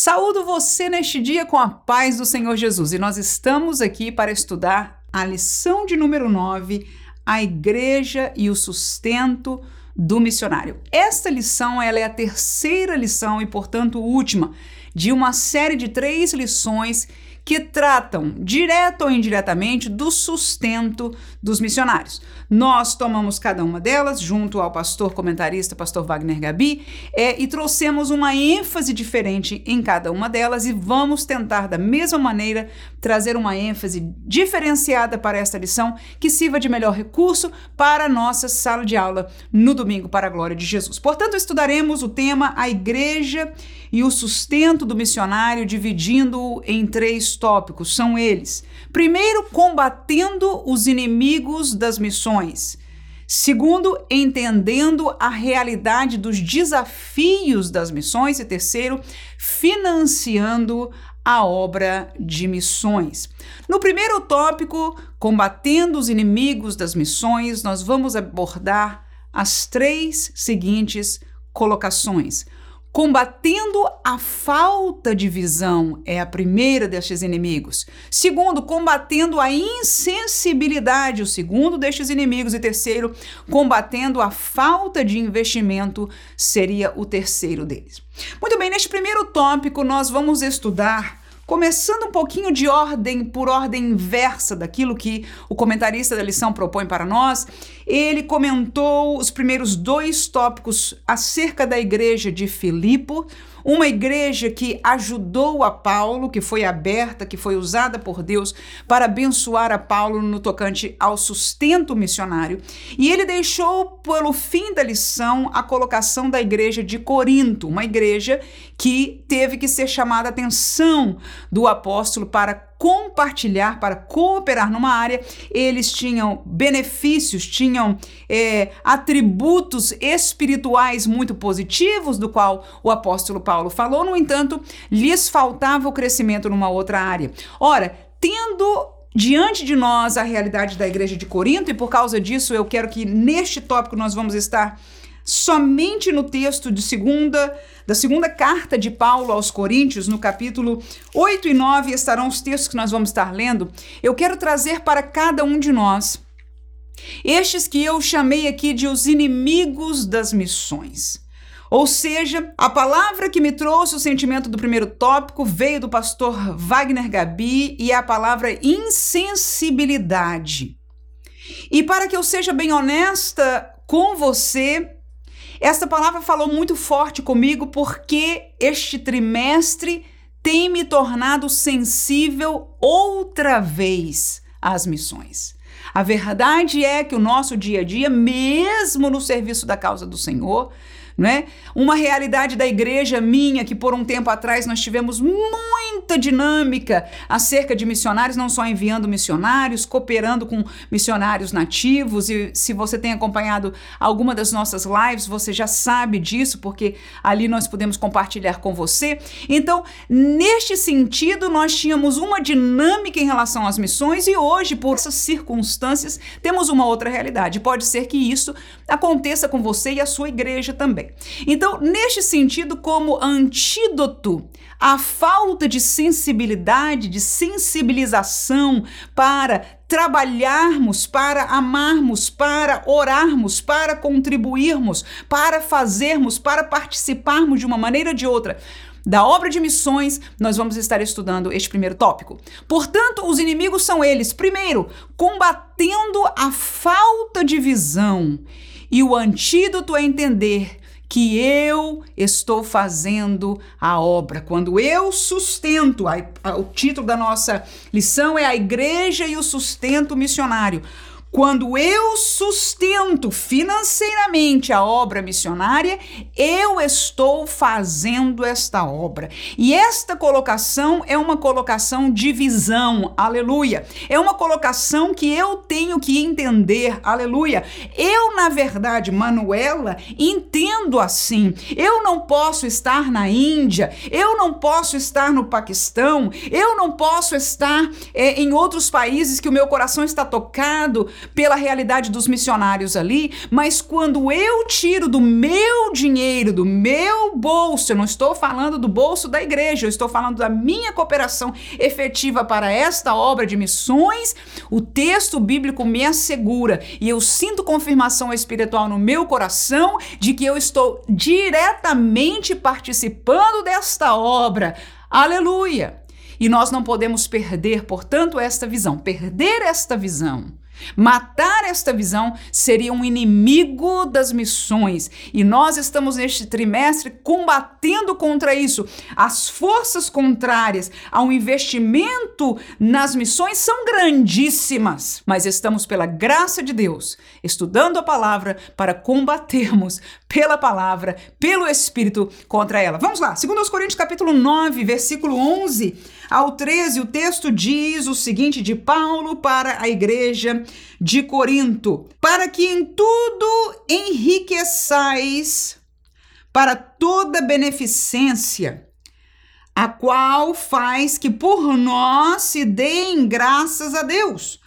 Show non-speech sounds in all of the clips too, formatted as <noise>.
Saúdo você neste dia com a paz do Senhor Jesus e nós estamos aqui para estudar a lição de número 9, a igreja e o sustento do missionário. Esta lição ela é a terceira lição e, portanto, última de uma série de três lições que tratam, direto ou indiretamente, do sustento dos missionários. Nós tomamos cada uma delas, junto ao pastor comentarista, pastor Wagner Gabi, é, e trouxemos uma ênfase diferente em cada uma delas e vamos tentar, da mesma maneira, trazer uma ênfase diferenciada para esta lição que sirva de melhor recurso para a nossa sala de aula no domingo, para a glória de Jesus. Portanto, estudaremos o tema A Igreja e o Sustento do Missionário, dividindo em três tópicos são eles: primeiro, combatendo os inimigos das missões. Segundo, entendendo a realidade dos desafios das missões. E terceiro, financiando a obra de missões. No primeiro tópico, combatendo os inimigos das missões, nós vamos abordar as três seguintes colocações. Combatendo a falta de visão é a primeira destes inimigos. Segundo, combatendo a insensibilidade, o segundo destes inimigos. E terceiro, combatendo a falta de investimento seria o terceiro deles. Muito bem, neste primeiro tópico nós vamos estudar Começando um pouquinho de ordem por ordem inversa daquilo que o comentarista da lição propõe para nós, ele comentou os primeiros dois tópicos acerca da igreja de Filipo, uma igreja que ajudou a Paulo, que foi aberta, que foi usada por Deus para abençoar a Paulo no tocante ao sustento missionário. E ele deixou pelo fim da lição a colocação da igreja de Corinto, uma igreja que teve que ser chamada a atenção do apóstolo para compartilhar, para cooperar numa área, eles tinham benefícios, tinham é, atributos espirituais muito positivos, do qual o apóstolo Paulo falou, no entanto, lhes faltava o crescimento numa outra área. Ora, tendo diante de nós a realidade da igreja de Corinto, e por causa disso eu quero que neste tópico nós vamos estar somente no texto de segunda, da segunda carta de Paulo aos Coríntios, no capítulo 8 e 9, estarão os textos que nós vamos estar lendo. Eu quero trazer para cada um de nós estes que eu chamei aqui de os inimigos das missões. Ou seja, a palavra que me trouxe o sentimento do primeiro tópico veio do pastor Wagner Gabi e é a palavra insensibilidade. E para que eu seja bem honesta com você, esta palavra falou muito forte comigo porque este trimestre tem me tornado sensível outra vez às missões. A verdade é que o nosso dia a dia, mesmo no serviço da causa do Senhor, né? Uma realidade da igreja minha que por um tempo atrás nós tivemos muita dinâmica acerca de missionários, não só enviando missionários, cooperando com missionários nativos. E se você tem acompanhado alguma das nossas lives, você já sabe disso, porque ali nós podemos compartilhar com você. Então, neste sentido, nós tínhamos uma dinâmica em relação às missões e hoje, por essas circunstâncias, temos uma outra realidade. Pode ser que isso aconteça com você e a sua igreja também. Então, neste sentido, como antídoto à falta de sensibilidade, de sensibilização para trabalharmos, para amarmos, para orarmos, para contribuirmos, para fazermos, para participarmos de uma maneira ou de outra da obra de missões, nós vamos estar estudando este primeiro tópico. Portanto, os inimigos são eles, primeiro, combatendo a falta de visão. E o antídoto é entender que eu estou fazendo a obra. Quando eu sustento, a, a, o título da nossa lição é A Igreja e o Sustento Missionário. Quando eu sustento financeiramente a obra missionária, eu estou fazendo esta obra. E esta colocação é uma colocação de visão, aleluia. É uma colocação que eu tenho que entender, aleluia. Eu, na verdade, Manuela, entendo assim. Eu não posso estar na Índia, eu não posso estar no Paquistão, eu não posso estar é, em outros países que o meu coração está tocado pela realidade dos missionários ali, mas quando eu tiro do meu dinheiro, do meu bolso, eu não estou falando do bolso da igreja, eu estou falando da minha cooperação efetiva para esta obra de missões, o texto bíblico me assegura e eu sinto confirmação espiritual no meu coração de que eu estou diretamente participando desta obra. Aleluia! E nós não podemos perder, portanto, esta visão. Perder esta visão Matar esta visão seria um inimigo das missões e nós estamos neste trimestre combatendo contra isso. As forças contrárias ao investimento nas missões são grandíssimas, mas estamos, pela graça de Deus, estudando a palavra para combatermos pela palavra, pelo Espírito contra ela. Vamos lá, 2 Coríntios capítulo 9, versículo 11 ao 13, o texto diz o seguinte de Paulo para a igreja de Corinto: para que em tudo enriqueçais para toda beneficência, a qual faz que por nós se deem graças a Deus.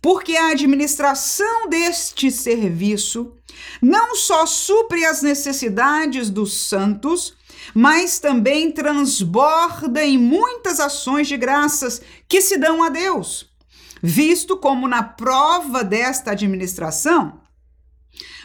Porque a administração deste serviço não só supre as necessidades dos santos, mas também transborda em muitas ações de graças que se dão a Deus, visto como na prova desta administração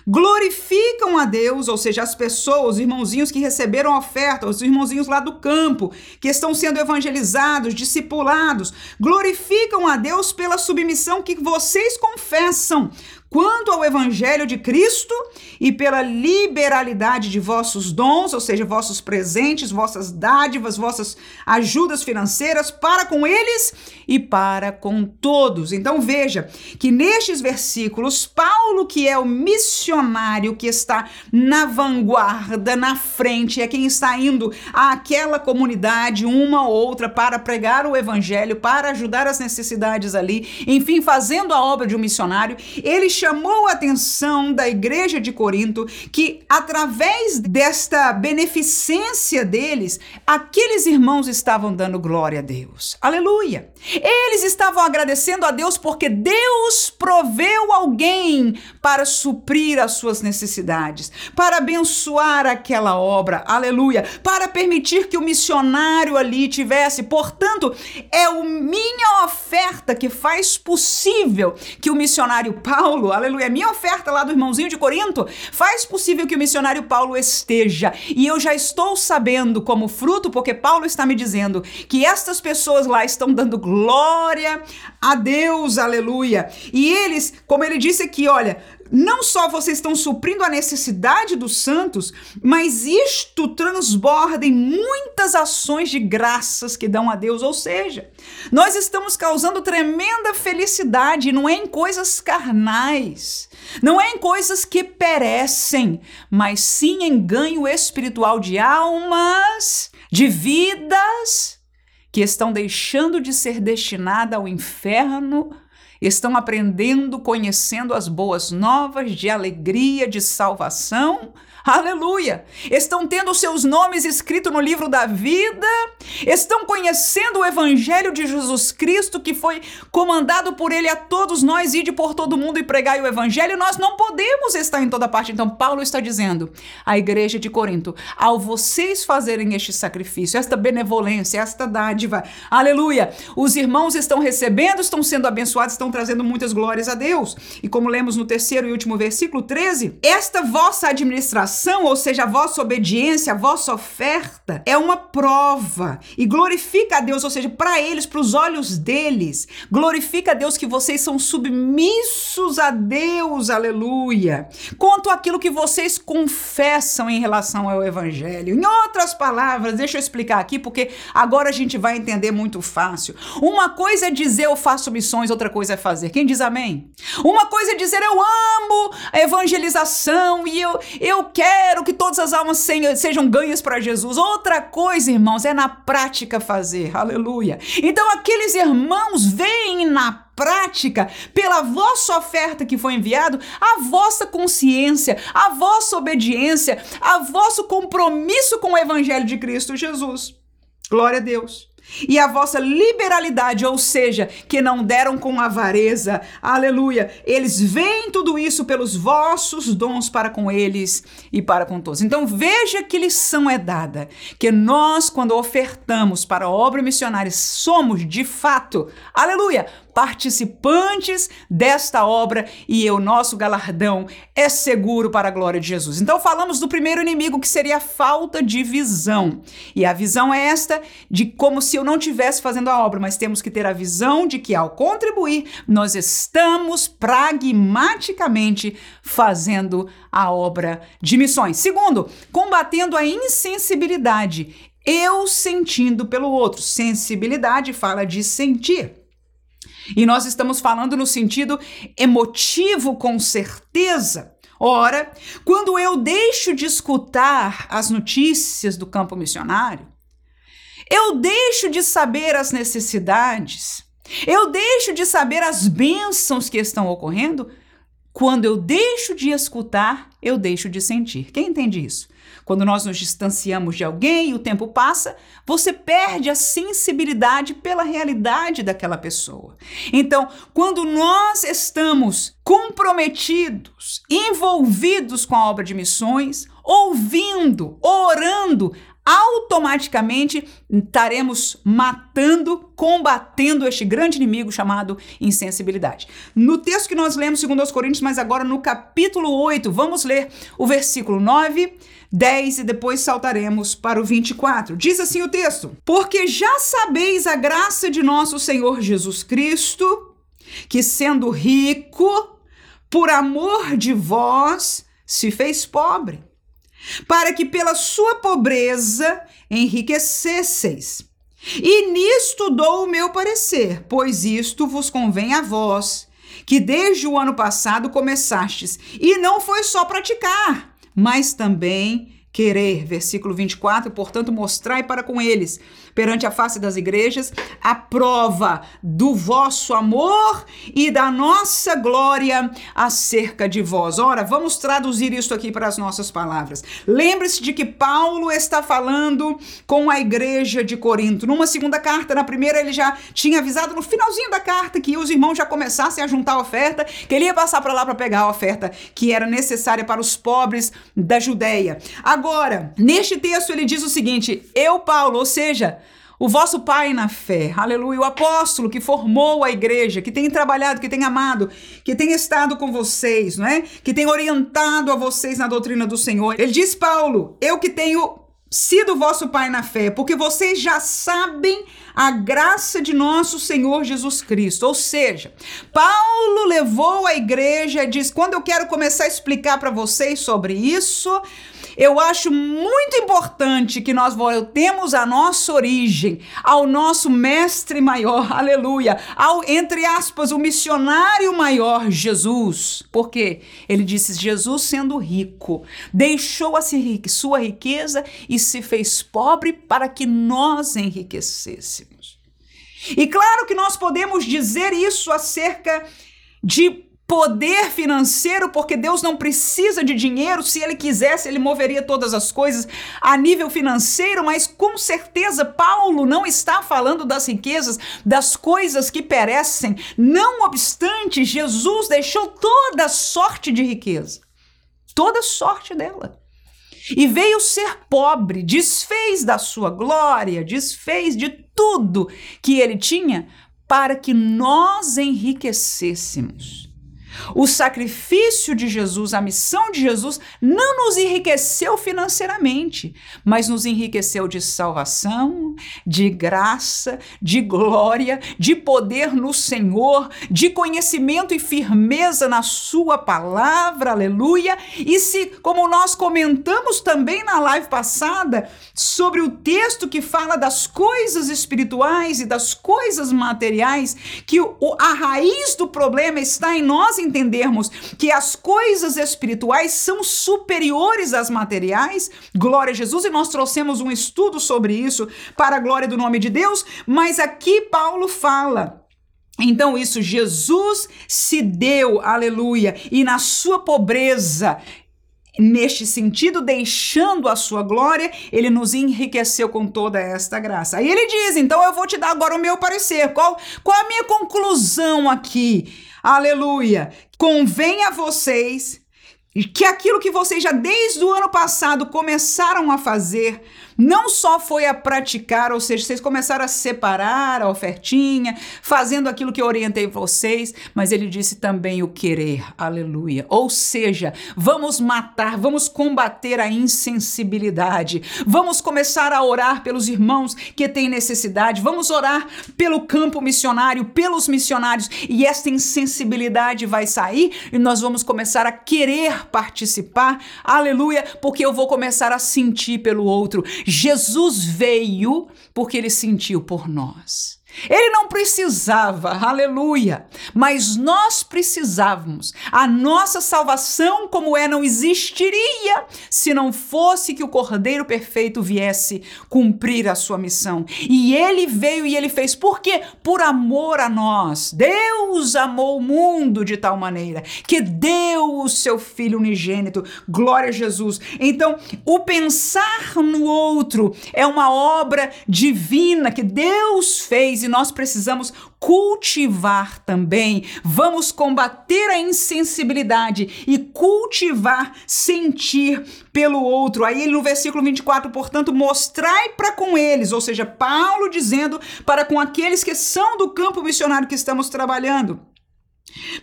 glorificam a Deus, ou seja, as pessoas, os irmãozinhos que receberam a oferta, os irmãozinhos lá do campo, que estão sendo evangelizados, discipulados, glorificam a Deus pela submissão que vocês confessam quanto ao Evangelho de Cristo e pela liberalidade de vossos dons, ou seja, vossos presentes, vossas dádivas, vossas ajudas financeiras para com eles e para com todos. Então veja que nestes versículos, Paulo, que é o missionário que está na vanguarda, na frente, é quem está indo àquela comunidade, uma ou outra, para pregar o Evangelho, para ajudar as necessidades ali, enfim, fazendo a obra de um missionário, ele chamou a atenção da igreja de Corinto que, através desta beneficência deles, aqueles irmãos estavam dando glória a Deus. Aleluia! Eles estavam agradecendo a Deus porque Deus proveu alguém para suprir as suas necessidades, para abençoar aquela obra. Aleluia! Para permitir que o missionário ali tivesse. Portanto, é a minha oferta que faz possível que o missionário Paulo Paulo, aleluia, minha oferta lá do irmãozinho de Corinto faz possível que o missionário Paulo esteja. E eu já estou sabendo como fruto, porque Paulo está me dizendo que estas pessoas lá estão dando glória a Deus, aleluia. E eles, como ele disse aqui, olha, não só vocês estão suprindo a necessidade dos santos, mas isto transborda em muitas ações de graças que dão a Deus. Ou seja, nós estamos causando tremenda felicidade, não é em coisas carnais, não é em coisas que perecem, mas sim em ganho espiritual de almas, de vidas que estão deixando de ser destinada ao inferno estão aprendendo, conhecendo as boas novas de alegria, de salvação Aleluia! Estão tendo seus nomes escritos no livro da vida, estão conhecendo o evangelho de Jesus Cristo que foi comandado por ele a todos nós ir por todo mundo e pregar o evangelho. Nós não podemos estar em toda parte. Então Paulo está dizendo à igreja de Corinto: ao vocês fazerem este sacrifício, esta benevolência, esta dádiva, aleluia, os irmãos estão recebendo, estão sendo abençoados, estão trazendo muitas glórias a Deus. E como lemos no terceiro e último versículo 13, esta vossa administração ou seja, a vossa obediência, a vossa oferta, é uma prova e glorifica a Deus, ou seja, para eles, para os olhos deles, glorifica a Deus que vocês são submissos a Deus, aleluia. Quanto aquilo que vocês confessam em relação ao Evangelho. Em outras palavras, deixa eu explicar aqui, porque agora a gente vai entender muito fácil. Uma coisa é dizer eu faço missões, outra coisa é fazer. Quem diz amém? Uma coisa é dizer eu amo a evangelização e eu, eu quero quero que todas as almas sejam ganhas para Jesus. Outra coisa, irmãos, é na prática fazer. Aleluia. Então, aqueles irmãos veem na prática, pela vossa oferta que foi enviado, a vossa consciência, a vossa obediência, a vosso compromisso com o evangelho de Cristo Jesus. Glória a Deus. E a vossa liberalidade, ou seja, que não deram com avareza, aleluia, eles veem tudo isso pelos vossos dons para com eles e para com todos. Então veja que lição é dada, que nós, quando ofertamos para a obra missionária, somos de fato, aleluia, participantes desta obra e o nosso galardão é seguro para a glória de Jesus. Então falamos do primeiro inimigo que seria a falta de visão. E a visão é esta de como se eu não tivesse fazendo a obra, mas temos que ter a visão de que ao contribuir, nós estamos pragmaticamente fazendo a obra de missões. Segundo, combatendo a insensibilidade. Eu sentindo pelo outro. Sensibilidade fala de sentir. E nós estamos falando no sentido emotivo, com certeza. Ora, quando eu deixo de escutar as notícias do campo missionário, eu deixo de saber as necessidades, eu deixo de saber as bênçãos que estão ocorrendo. Quando eu deixo de escutar, eu deixo de sentir. Quem entende isso? Quando nós nos distanciamos de alguém e o tempo passa, você perde a sensibilidade pela realidade daquela pessoa. Então, quando nós estamos comprometidos, envolvidos com a obra de missões, ouvindo, orando, automaticamente estaremos matando, combatendo este grande inimigo chamado insensibilidade. No texto que nós lemos, segundo aos Coríntios, mas agora no capítulo 8, vamos ler o versículo 9 10 e depois saltaremos para o 24. Diz assim o texto: Porque já sabeis a graça de nosso Senhor Jesus Cristo, que sendo rico, por amor de vós, se fez pobre, para que pela sua pobreza enriquecesseis. E nisto dou o meu parecer, pois isto vos convém a vós, que desde o ano passado começastes, e não foi só praticar, mas também querer. Versículo 24, portanto, mostrai para com eles perante a face das igrejas a prova do vosso amor e da nossa glória acerca de vós. Ora, vamos traduzir isso aqui para as nossas palavras. Lembre-se de que Paulo está falando com a igreja de Corinto. Numa segunda carta, na primeira, ele já tinha avisado no finalzinho da carta que os irmãos já começassem a juntar a oferta, que ele ia passar para lá para pegar a oferta que era necessária para os pobres da Judéia. Agora, neste texto, ele diz o seguinte: Eu, Paulo, ou seja, o vosso pai na fé, aleluia, o apóstolo que formou a igreja, que tem trabalhado, que tem amado, que tem estado com vocês, não é? Que tem orientado a vocês na doutrina do Senhor. Ele diz, Paulo, eu que tenho sido vosso pai na fé, porque vocês já sabem a graça de nosso Senhor Jesus Cristo. Ou seja, Paulo levou a igreja e diz: quando eu quero começar a explicar para vocês sobre isso, eu acho muito importante que nós voltemos à nossa origem, ao nosso mestre maior, <laughs> aleluia, ao, entre aspas, o missionário maior, Jesus. Porque ele disse: Jesus, sendo rico, deixou a sua riqueza e se fez pobre para que nós enriquecêssemos. E claro que nós podemos dizer isso acerca de poder financeiro, porque Deus não precisa de dinheiro. Se ele quisesse, ele moveria todas as coisas a nível financeiro, mas com certeza Paulo não está falando das riquezas, das coisas que perecem. Não obstante, Jesus deixou toda sorte de riqueza, toda sorte dela. E veio ser pobre, desfez da sua glória, desfez de tudo que ele tinha para que nós enriquecêssemos. O sacrifício de Jesus, a missão de Jesus, não nos enriqueceu financeiramente, mas nos enriqueceu de salvação, de graça, de glória, de poder no Senhor, de conhecimento e firmeza na Sua palavra, aleluia. E se, como nós comentamos também na live passada, sobre o texto que fala das coisas espirituais e das coisas materiais, que a raiz do problema está em nós entendermos que as coisas espirituais são superiores às materiais, glória a Jesus, e nós trouxemos um estudo sobre isso para a glória do nome de Deus, mas aqui Paulo fala. Então, isso, Jesus se deu, aleluia, e na sua pobreza, neste sentido, deixando a sua glória, ele nos enriqueceu com toda esta graça. Aí ele diz: então eu vou te dar agora o meu parecer. Qual, qual a minha conclusão aqui? Aleluia! Convém a vocês que aquilo que vocês já desde o ano passado começaram a fazer, não só foi a praticar, ou seja, vocês começaram a separar a ofertinha, fazendo aquilo que eu orientei vocês, mas ele disse também o querer, aleluia. Ou seja, vamos matar, vamos combater a insensibilidade, vamos começar a orar pelos irmãos que têm necessidade, vamos orar pelo campo missionário, pelos missionários, e esta insensibilidade vai sair e nós vamos começar a querer participar, aleluia, porque eu vou começar a sentir pelo outro. Jesus veio porque ele sentiu por nós. Ele não precisava, aleluia, mas nós precisávamos. A nossa salvação, como é, não existiria se não fosse que o Cordeiro Perfeito viesse cumprir a sua missão. E ele veio e ele fez, por quê? Por amor a nós. Deus amou o mundo de tal maneira que deu o seu Filho unigênito. Glória a Jesus. Então, o pensar no outro é uma obra divina que Deus fez e nós precisamos cultivar também. Vamos combater a insensibilidade e cultivar sentir pelo outro. Aí no versículo 24, portanto, mostrai para com eles, ou seja, Paulo dizendo para com aqueles que são do campo missionário que estamos trabalhando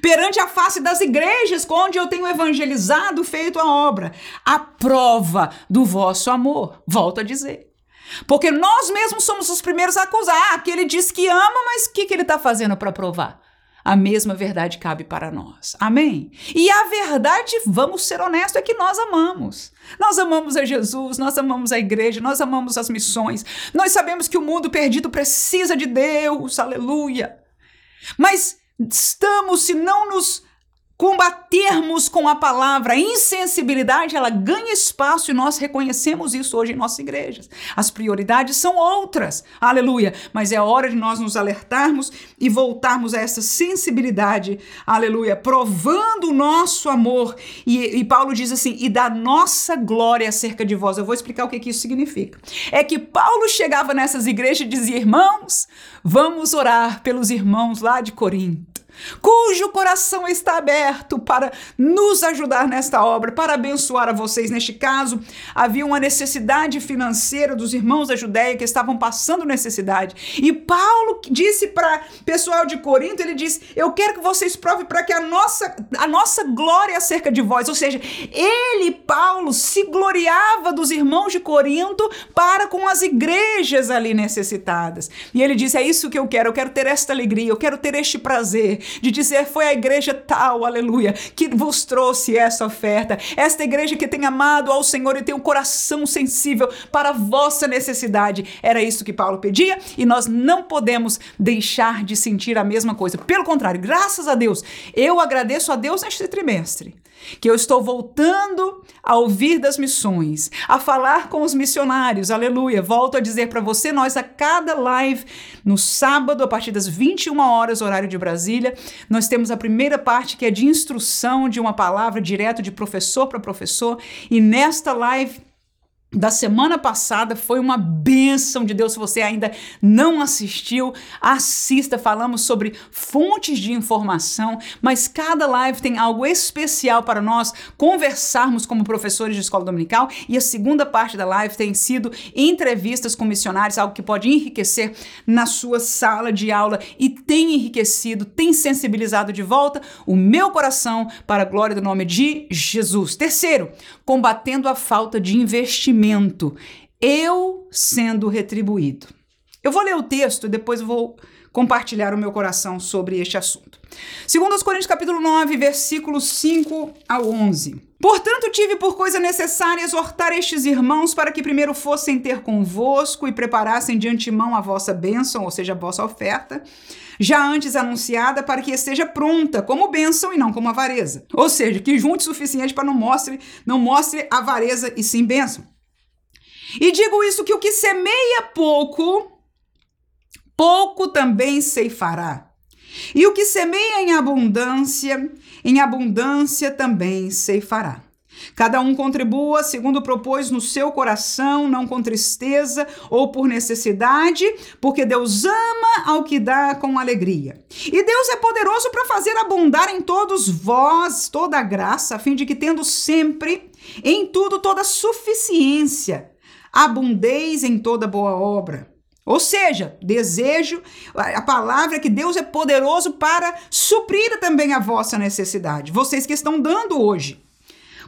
perante a face das igrejas onde eu tenho evangelizado, feito a obra, a prova do vosso amor. Volto a dizer. Porque nós mesmos somos os primeiros a acusar ah, que ele diz que ama, mas o que, que ele está fazendo para provar? A mesma verdade cabe para nós. Amém? E a verdade, vamos ser honestos, é que nós amamos. Nós amamos a Jesus, nós amamos a igreja, nós amamos as missões. Nós sabemos que o mundo perdido precisa de Deus, aleluia. Mas estamos, se não nos combatermos com a palavra. A insensibilidade, ela ganha espaço e nós reconhecemos isso hoje em nossas igrejas. As prioridades são outras, aleluia. Mas é hora de nós nos alertarmos e voltarmos a essa sensibilidade, aleluia, provando o nosso amor. E, e Paulo diz assim: e da nossa glória acerca de vós. Eu vou explicar o que, que isso significa. É que Paulo chegava nessas igrejas e dizia: irmãos, vamos orar pelos irmãos lá de Corinto cujo coração está aberto para nos ajudar nesta obra, para abençoar a vocês. Neste caso, havia uma necessidade financeira dos irmãos da Judéia que estavam passando necessidade. E Paulo disse para o pessoal de Corinto, ele disse: "Eu quero que vocês provem para que a nossa a nossa glória acerca de vós", ou seja, ele Paulo se gloriava dos irmãos de Corinto para com as igrejas ali necessitadas. E ele disse: "É isso que eu quero, eu quero ter esta alegria, eu quero ter este prazer de dizer foi a igreja tal, aleluia, que vos trouxe essa oferta. Esta igreja que tem amado ao Senhor e tem um coração sensível para a vossa necessidade. Era isso que Paulo pedia e nós não podemos deixar de sentir a mesma coisa. Pelo contrário, graças a Deus, eu agradeço a Deus neste trimestre que eu estou voltando a ouvir das missões, a falar com os missionários, aleluia. Volto a dizer para você, nós a cada live, no sábado, a partir das 21 horas, horário de Brasília, nós temos a primeira parte que é de instrução de uma palavra direto de professor para professor, e nesta live da semana passada foi uma bênção de Deus. Se você ainda não assistiu, assista. Falamos sobre fontes de informação, mas cada live tem algo especial para nós conversarmos como professores de escola dominical. E a segunda parte da live tem sido entrevistas com missionários, algo que pode enriquecer na sua sala de aula e tem enriquecido, tem sensibilizado de volta o meu coração para a glória do nome de Jesus. Terceiro, combatendo a falta de investimento eu sendo retribuído. Eu vou ler o texto e depois vou compartilhar o meu coração sobre este assunto. Segundo os Coríntios capítulo 9, versículos 5 ao 11. Portanto, tive por coisa necessária exortar estes irmãos para que primeiro fossem ter convosco e preparassem de antemão a vossa bênção, ou seja, a vossa oferta, já antes anunciada, para que esteja pronta como bênção e não como avareza. Ou seja, que junte o suficiente para não mostre, não mostre avareza e sim bênção. E digo isso que o que semeia pouco, pouco também ceifará. E o que semeia em abundância, em abundância também ceifará. Cada um contribua segundo propôs no seu coração, não com tristeza ou por necessidade, porque Deus ama ao que dá com alegria. E Deus é poderoso para fazer abundar em todos vós toda a graça, a fim de que, tendo sempre em tudo toda suficiência, abundeis em toda boa obra. Ou seja, desejo, a palavra é que Deus é poderoso para suprir também a vossa necessidade, vocês que estão dando hoje.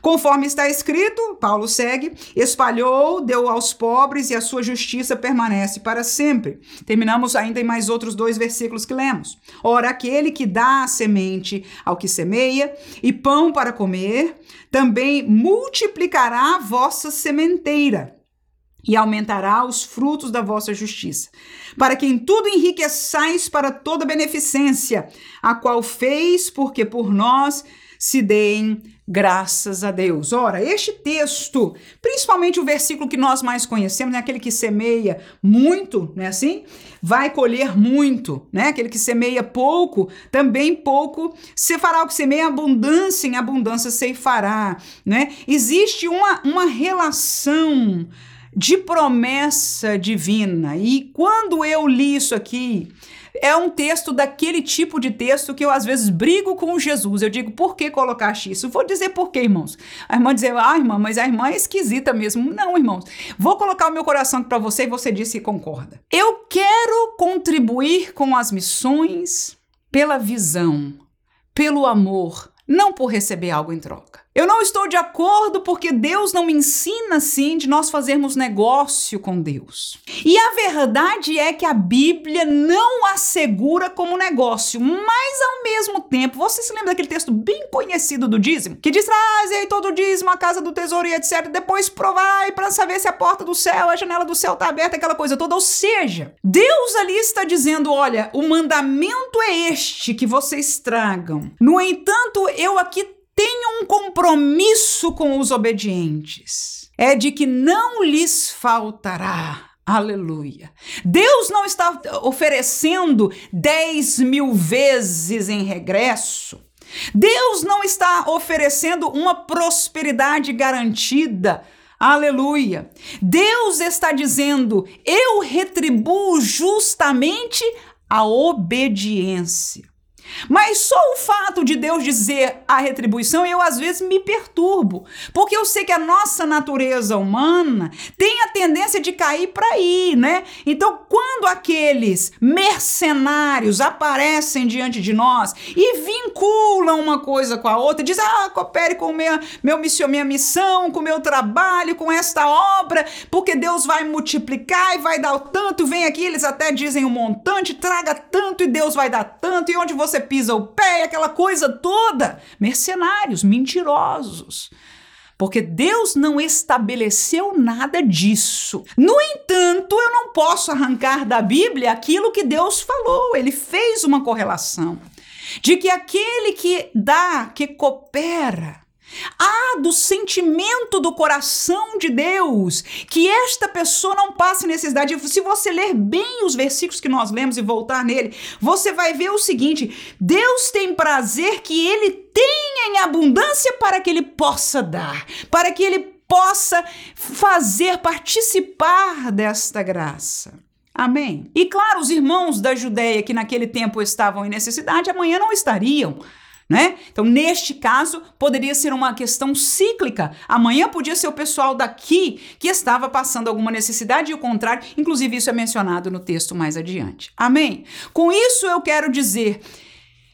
Conforme está escrito, Paulo segue, espalhou, deu aos pobres e a sua justiça permanece para sempre. Terminamos ainda em mais outros dois versículos que lemos. Ora, aquele que dá a semente ao que semeia e pão para comer, também multiplicará a vossa sementeira e aumentará os frutos da vossa justiça, para que em tudo enriqueçais para toda beneficência, a qual fez, porque por nós se deem graças a Deus. Ora, este texto, principalmente o versículo que nós mais conhecemos, né, aquele que semeia muito, né, assim, vai colher muito, né? Aquele que semeia pouco, também pouco se fará o que semeia abundância, em abundância ceifará, né? Existe uma, uma relação de promessa divina. E quando eu li isso aqui, é um texto daquele tipo de texto que eu às vezes brigo com Jesus. Eu digo, por que colocaste isso? Vou dizer por quê, irmãos. A irmã dizer, ah, irmã, mas a irmã é esquisita mesmo. Não, irmãos. Vou colocar o meu coração para você e você disse concorda. Eu quero contribuir com as missões pela visão, pelo amor, não por receber algo em troca. Eu não estou de acordo porque Deus não ensina assim de nós fazermos negócio com Deus. E a verdade é que a Bíblia não assegura como negócio, mas ao mesmo tempo, você se lembra daquele texto bem conhecido do dízimo? Que diz: aí todo o dízimo, a casa do tesouro e etc. Depois provai para saber se a porta do céu, a janela do céu está aberta, aquela coisa toda. Ou seja, Deus ali está dizendo: olha, o mandamento é este que vocês tragam. No entanto, eu aqui tenho um compromisso com os obedientes. É de que não lhes faltará. Aleluia. Deus não está oferecendo 10 mil vezes em regresso. Deus não está oferecendo uma prosperidade garantida. Aleluia. Deus está dizendo: eu retribuo justamente a obediência. Mas só o fato de Deus dizer a retribuição, eu às vezes me perturbo, porque eu sei que a nossa natureza humana tem a tendência de cair para aí, né? Então, quando aqueles mercenários aparecem diante de nós e vinculam uma coisa com a outra, diz: "Ah, coopere com minha meu missão, minha missão, com meu trabalho, com esta obra, porque Deus vai multiplicar e vai dar o tanto". Vem aqui, eles até dizem um montante, traga tanto e Deus vai dar tanto. E onde você pisa o pé, aquela coisa toda. Mercenários, mentirosos. Porque Deus não estabeleceu nada disso. No entanto, eu não posso arrancar da Bíblia aquilo que Deus falou. Ele fez uma correlação de que aquele que dá, que coopera, ah, do sentimento do coração de Deus, que esta pessoa não passe necessidade. Se você ler bem os versículos que nós lemos e voltar nele, você vai ver o seguinte: Deus tem prazer que ele tenha em abundância para que ele possa dar, para que ele possa fazer participar desta graça. Amém. E claro, os irmãos da Judéia que naquele tempo estavam em necessidade, amanhã não estariam né? Então, neste caso, poderia ser uma questão cíclica. Amanhã podia ser o pessoal daqui que estava passando alguma necessidade e o contrário. Inclusive, isso é mencionado no texto mais adiante. Amém? Com isso, eu quero dizer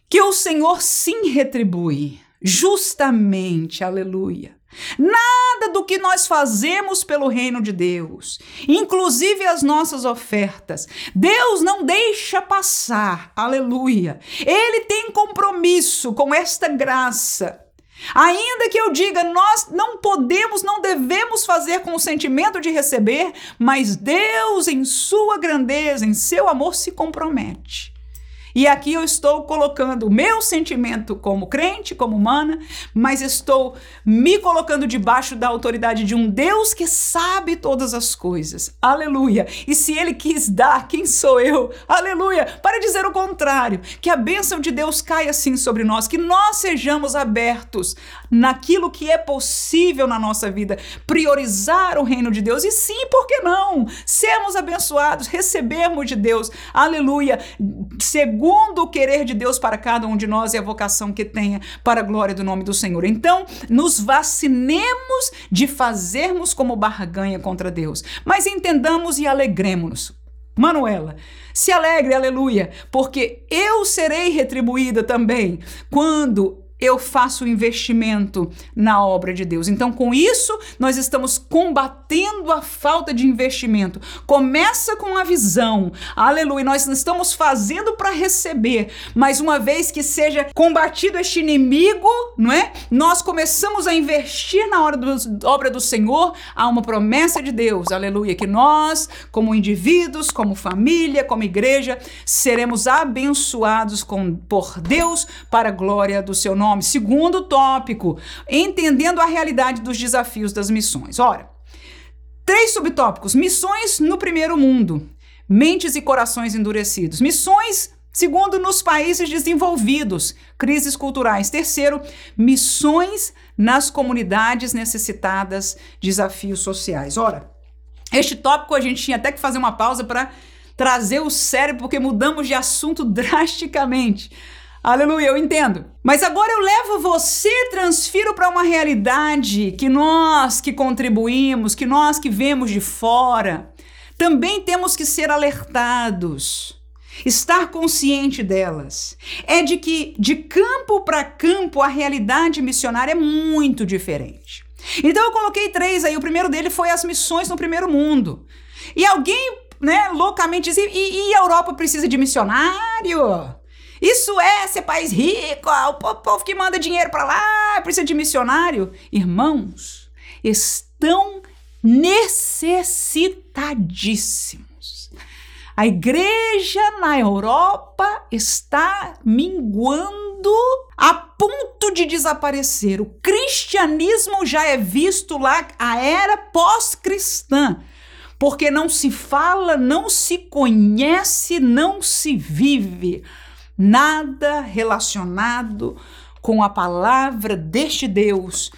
que o Senhor sim retribui justamente, aleluia. Nada do que nós fazemos pelo reino de Deus, inclusive as nossas ofertas, Deus não deixa passar, aleluia. Ele tem compromisso com esta graça. Ainda que eu diga, nós não podemos, não devemos fazer com o sentimento de receber, mas Deus, em sua grandeza, em seu amor, se compromete. E aqui eu estou colocando o meu sentimento como crente, como humana, mas estou me colocando debaixo da autoridade de um Deus que sabe todas as coisas. Aleluia! E se ele quis dar, quem sou eu? Aleluia! Para dizer o contrário, que a bênção de Deus caia assim sobre nós, que nós sejamos abertos naquilo que é possível na nossa vida, priorizar o reino de Deus e sim, por que não? Sermos abençoados, recebermos de Deus. Aleluia! Segundo o querer de Deus para cada um de nós e a vocação que tenha para a glória do nome do Senhor. Então, nos vacinemos de fazermos como barganha contra Deus, mas entendamos e alegremos-nos. Manuela, se alegre, aleluia, porque eu serei retribuída também quando eu faço investimento na obra de Deus. Então, com isso, nós estamos combatendo a falta de investimento. Começa com a visão, aleluia. Nós estamos fazendo para receber, mas uma vez que seja combatido este inimigo, não é? Nós começamos a investir na obra do Senhor. Há uma promessa de Deus, aleluia, que nós, como indivíduos, como família, como igreja, seremos abençoados com, por Deus para a glória do seu nome nome. Segundo tópico, entendendo a realidade dos desafios das missões. Ora, três subtópicos: missões no primeiro mundo, mentes e corações endurecidos. Missões Segundo, nos países desenvolvidos, crises culturais. Terceiro, missões nas comunidades necessitadas, desafios sociais. Ora, este tópico a gente tinha até que fazer uma pausa para trazer o cérebro, porque mudamos de assunto <laughs> drasticamente. Aleluia, eu entendo. Mas agora eu levo você, transfiro para uma realidade que nós que contribuímos, que nós que vemos de fora, também temos que ser alertados. Estar consciente delas. É de que de campo para campo a realidade missionária é muito diferente. Então eu coloquei três aí. O primeiro dele foi as missões no primeiro mundo. E alguém, né, loucamente dizia: e, e a Europa precisa de missionário? Isso é ser país rico, o povo que manda dinheiro para lá, precisa de missionário. Irmãos, estão necessitadíssimos. A igreja na Europa está minguando a ponto de desaparecer. O cristianismo já é visto lá a era pós-cristã, porque não se fala, não se conhece, não se vive nada relacionado com a palavra deste Deus,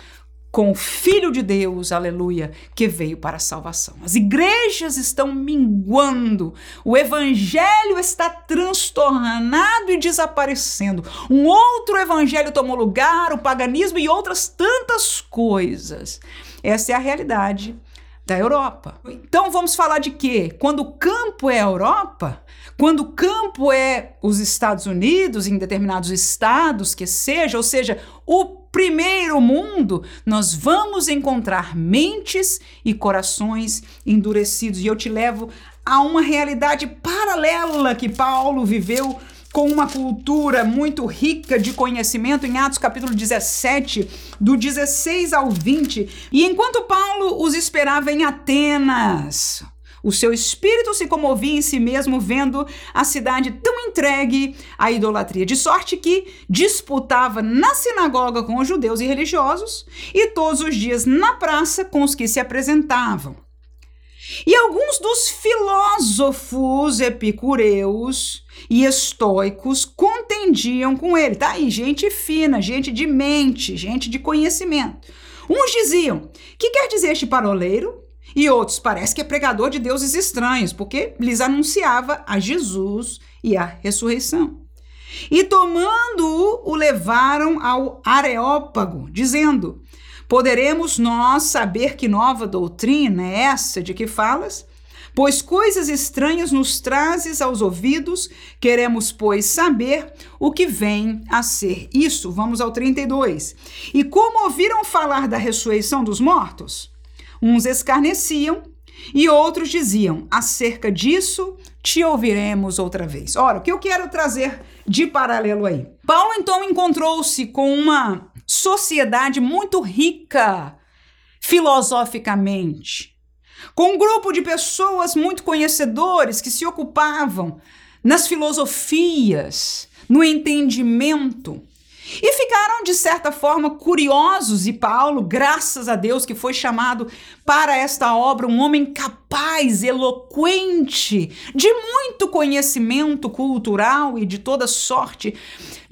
com o Filho de Deus, aleluia, que veio para a salvação. As igrejas estão minguando, o evangelho está transtornado e desaparecendo. Um outro evangelho tomou lugar, o paganismo e outras tantas coisas. Essa é a realidade da Europa. Então vamos falar de quê? Quando o campo é a Europa, quando o campo é os Estados Unidos, em determinados estados que seja, ou seja, o primeiro mundo, nós vamos encontrar mentes e corações endurecidos. E eu te levo a uma realidade paralela que Paulo viveu com uma cultura muito rica de conhecimento, em Atos capítulo 17, do 16 ao 20. E enquanto Paulo os esperava em Atenas, o seu espírito se comovia em si mesmo vendo a cidade tão entregue à idolatria, de sorte que disputava na sinagoga com os judeus e religiosos e todos os dias na praça com os que se apresentavam. E alguns dos filósofos epicureus e estoicos contendiam com ele. Tá aí, gente fina, gente de mente, gente de conhecimento. Uns diziam: que quer dizer este paroleiro? E outros, parece que é pregador de deuses estranhos, porque lhes anunciava a Jesus e a ressurreição. E tomando-o, o levaram ao Areópago, dizendo: Poderemos nós saber que nova doutrina é essa de que falas? Pois coisas estranhas nos trazes aos ouvidos, queremos, pois, saber o que vem a ser. Isso, vamos ao 32. E como ouviram falar da ressurreição dos mortos? Uns escarneciam e outros diziam: acerca disso te ouviremos outra vez. Ora, o que eu quero trazer de paralelo aí? Paulo então encontrou-se com uma sociedade muito rica filosoficamente, com um grupo de pessoas muito conhecedores que se ocupavam nas filosofias, no entendimento. E ficaram, de certa forma, curiosos, e Paulo, graças a Deus, que foi chamado para esta obra, um homem capaz, eloquente, de muito conhecimento cultural e de toda sorte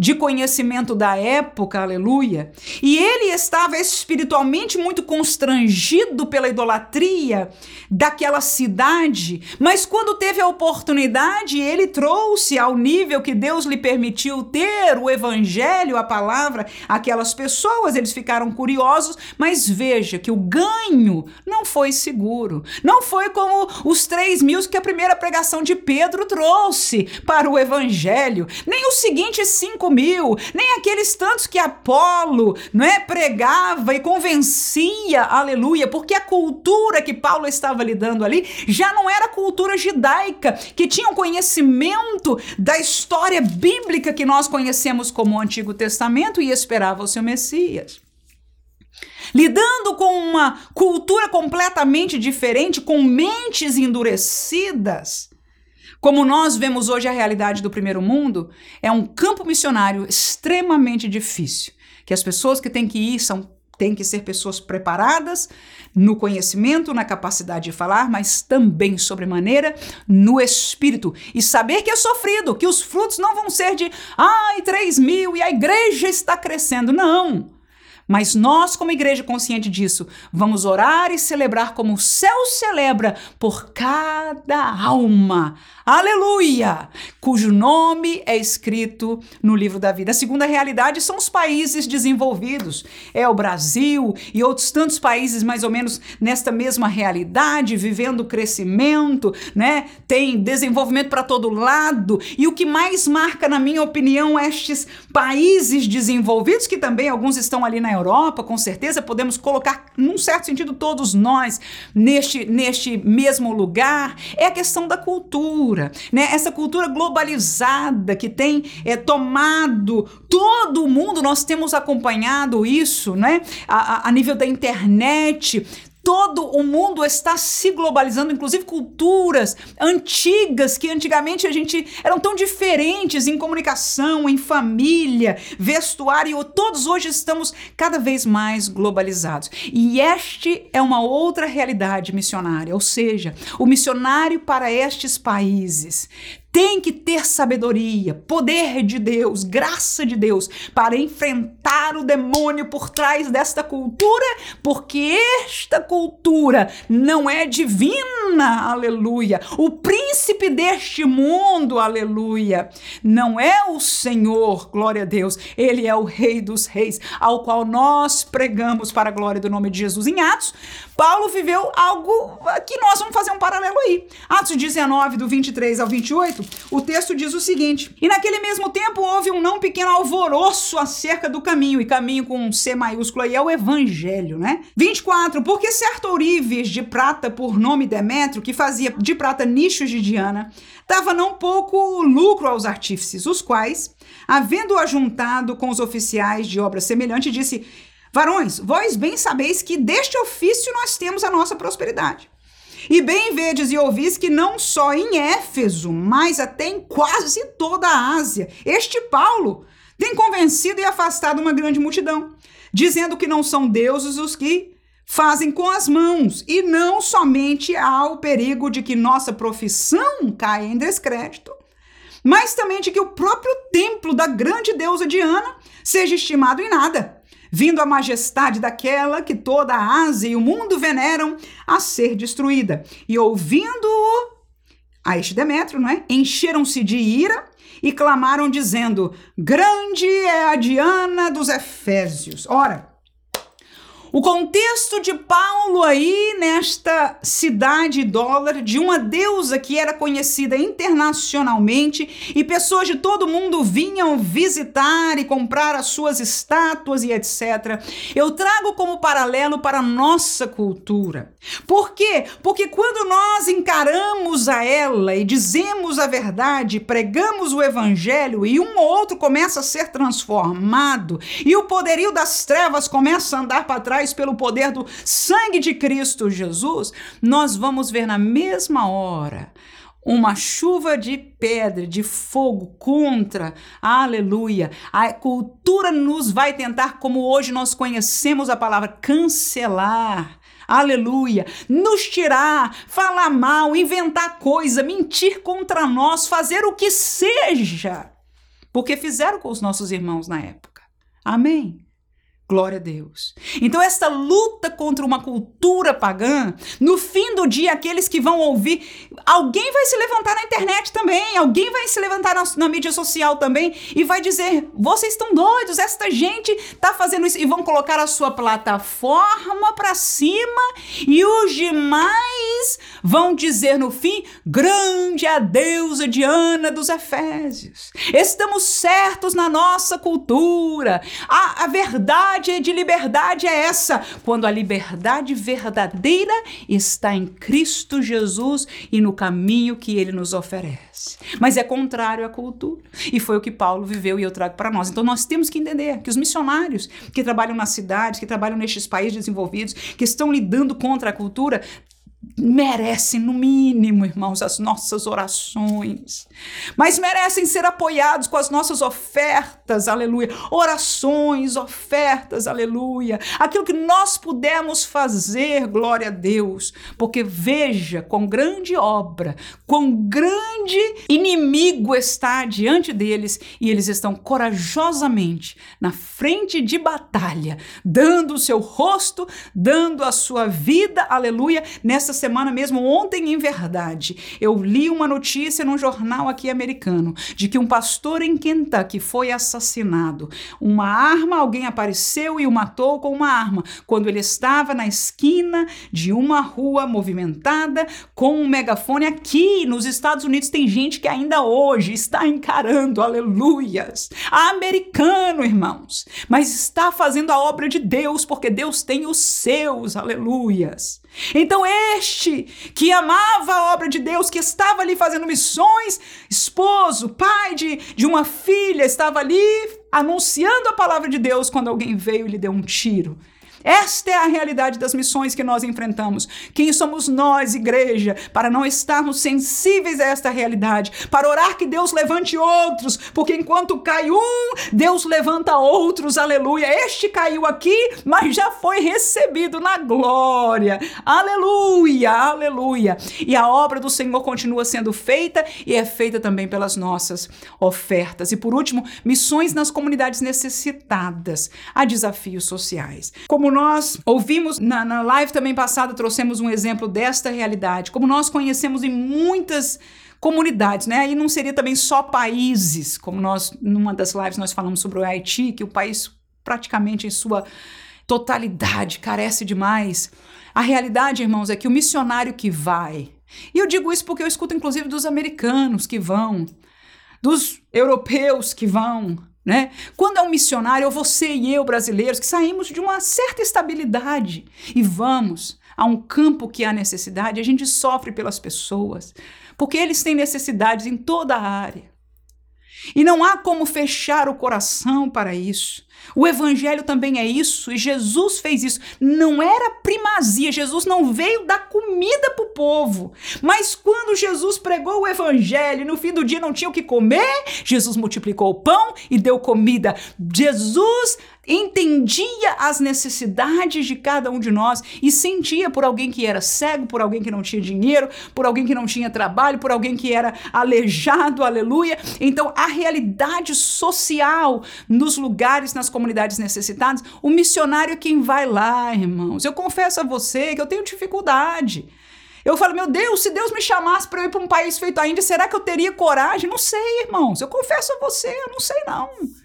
de conhecimento da época, aleluia. E ele estava espiritualmente muito constrangido pela idolatria daquela cidade, mas quando teve a oportunidade, ele trouxe ao nível que Deus lhe permitiu ter o evangelho, a palavra, aquelas pessoas, eles ficaram curiosos, mas veja que o ganho não foi seguro. Não foi como os três mil que a primeira pregação de Pedro trouxe para o evangelho, nem os seguintes cinco mil, nem aqueles tantos que Apolo não é, pregava e convencia, aleluia, porque a cultura que Paulo estava lidando ali já não era cultura judaica, que tinha um conhecimento da história bíblica que nós conhecemos como o Antigo Testamento e esperava o seu Messias lidando com uma cultura completamente diferente, com mentes endurecidas. Como nós vemos hoje a realidade do primeiro mundo, é um campo missionário extremamente difícil, que as pessoas que têm que ir são têm que ser pessoas preparadas no conhecimento, na capacidade de falar, mas também sobremaneira no espírito. E saber que é sofrido, que os frutos não vão ser de ai, três mil e a igreja está crescendo. Não. Mas nós, como igreja consciente disso, vamos orar e celebrar como o céu celebra por cada alma. Aleluia! Cujo nome é escrito no livro da vida. A segunda realidade são os países desenvolvidos. É o Brasil e outros tantos países mais ou menos nesta mesma realidade, vivendo crescimento, né? Tem desenvolvimento para todo lado. E o que mais marca, na minha opinião, estes países desenvolvidos, que também alguns estão ali na Europa, com certeza podemos colocar, num certo sentido, todos nós neste, neste mesmo lugar, é a questão da cultura, né? Essa cultura globalizada que tem é, tomado todo o mundo, nós temos acompanhado isso, né? A, a, a nível da internet, Todo o mundo está se globalizando, inclusive culturas antigas que antigamente a gente eram tão diferentes em comunicação, em família, vestuário, todos hoje estamos cada vez mais globalizados. E este é uma outra realidade missionária, ou seja, o missionário para estes países tem que ter sabedoria, poder de Deus, graça de Deus para enfrentar o demônio por trás desta cultura, porque esta cultura não é divina, aleluia. O príncipe deste mundo, aleluia, não é o Senhor, glória a Deus, ele é o Rei dos Reis, ao qual nós pregamos para a glória do nome de Jesus. Em Atos, Paulo viveu algo que nós vamos fazer um paralelo aí. Atos 19, do 23 ao 28 o texto diz o seguinte: E naquele mesmo tempo houve um não pequeno alvoroço acerca do caminho, e caminho com um C maiúsculo aí é o evangelho, né? 24. Porque certo ourives de prata por nome Demétrio, que fazia de prata nichos de Diana, dava não pouco lucro aos artífices, os quais, havendo ajuntado com os oficiais de obra semelhante, disse: Varões, vós bem sabeis que deste ofício nós temos a nossa prosperidade. E bem vedes e ouvis que não só em Éfeso, mas até em quase toda a Ásia, este Paulo tem convencido e afastado uma grande multidão, dizendo que não são deuses os que fazem com as mãos, e não somente há o perigo de que nossa profissão caia em descrédito, mas também de que o próprio templo da grande deusa Diana seja estimado em nada vindo a majestade daquela que toda a Ásia e o mundo veneram a ser destruída. E ouvindo-o, a este Demétrio, não é? Encheram-se de ira e clamaram dizendo: Grande é a Diana dos Efésios. Ora, o contexto de Paulo aí nesta cidade dólar de uma deusa que era conhecida internacionalmente e pessoas de todo mundo vinham visitar e comprar as suas estátuas e etc. Eu trago como paralelo para a nossa cultura. Por quê? Porque quando nós encaramos a ela e dizemos a verdade, pregamos o evangelho e um ou outro começa a ser transformado e o poderio das trevas começa a andar para trás pelo poder do sangue de Cristo Jesus, nós vamos ver na mesma hora uma chuva de pedra, de fogo contra, aleluia. A cultura nos vai tentar, como hoje nós conhecemos a palavra, cancelar. Aleluia! Nos tirar, falar mal, inventar coisa, mentir contra nós, fazer o que seja. Porque fizeram com os nossos irmãos na época. Amém? Glória a Deus. Então, esta luta contra uma cultura pagã, no fim do dia, aqueles que vão ouvir, alguém vai se levantar na internet também, alguém vai se levantar na, na mídia social também e vai dizer: vocês estão doidos, esta gente está fazendo isso, e vão colocar a sua plataforma para cima, e os demais vão dizer no fim: grande a deusa Diana dos Efésios. Estamos certos na nossa cultura, a, a verdade liberdade de liberdade é essa? Quando a liberdade verdadeira está em Cristo Jesus e no caminho que ele nos oferece. Mas é contrário à cultura. E foi o que Paulo viveu e eu trago para nós. Então nós temos que entender que os missionários que trabalham nas cidades, que trabalham nestes países desenvolvidos, que estão lidando contra a cultura, merecem, no mínimo, irmãos, as nossas orações, mas merecem ser apoiados com as nossas ofertas, aleluia. Orações, ofertas, aleluia. Aquilo que nós pudemos fazer, glória a Deus, porque veja quão grande obra, quão grande inimigo está diante deles e eles estão corajosamente na frente de batalha, dando o seu rosto, dando a sua vida, aleluia, nessa essa semana mesmo, ontem em verdade, eu li uma notícia num jornal aqui americano de que um pastor em Kentucky foi assassinado. Uma arma, alguém apareceu e o matou com uma arma, quando ele estava na esquina de uma rua movimentada com um megafone. Aqui nos Estados Unidos tem gente que ainda hoje está encarando, aleluias, americano, irmãos, mas está fazendo a obra de Deus, porque Deus tem os seus, aleluias. Então, este que amava a obra de Deus, que estava ali fazendo missões, esposo, pai de, de uma filha, estava ali anunciando a palavra de Deus quando alguém veio e lhe deu um tiro. Esta é a realidade das missões que nós enfrentamos. Quem somos nós, igreja, para não estarmos sensíveis a esta realidade, para orar que Deus levante outros, porque enquanto cai um, Deus levanta outros, aleluia. Este caiu aqui, mas já foi recebido na glória, aleluia, aleluia. E a obra do Senhor continua sendo feita e é feita também pelas nossas ofertas. E por último, missões nas comunidades necessitadas, a desafios sociais. Como nós ouvimos na, na live também passada, trouxemos um exemplo desta realidade, como nós conhecemos em muitas comunidades, né? Aí não seria também só países, como nós, numa das lives, nós falamos sobre o Haiti, que o país praticamente em sua totalidade carece demais. A realidade, irmãos, é que o missionário que vai, e eu digo isso porque eu escuto inclusive dos americanos que vão, dos europeus que vão, né? Quando é um missionário, você e eu, brasileiros, que saímos de uma certa estabilidade e vamos a um campo que há necessidade, a gente sofre pelas pessoas, porque eles têm necessidades em toda a área. E não há como fechar o coração para isso. O evangelho também é isso, e Jesus fez isso. Não era primazia, Jesus não veio dar comida para o povo. Mas quando Jesus pregou o evangelho, no fim do dia não tinha o que comer, Jesus multiplicou o pão e deu comida. Jesus entendia as necessidades de cada um de nós e sentia por alguém que era cego, por alguém que não tinha dinheiro, por alguém que não tinha trabalho, por alguém que era aleijado, aleluia. Então, a realidade social nos lugares, nas comunidades necessitadas, o missionário é quem vai lá, irmãos. Eu confesso a você que eu tenho dificuldade. Eu falo, meu Deus, se Deus me chamasse para eu ir para um país feito a Índia, será que eu teria coragem? Não sei, irmãos. Eu confesso a você, eu não sei não.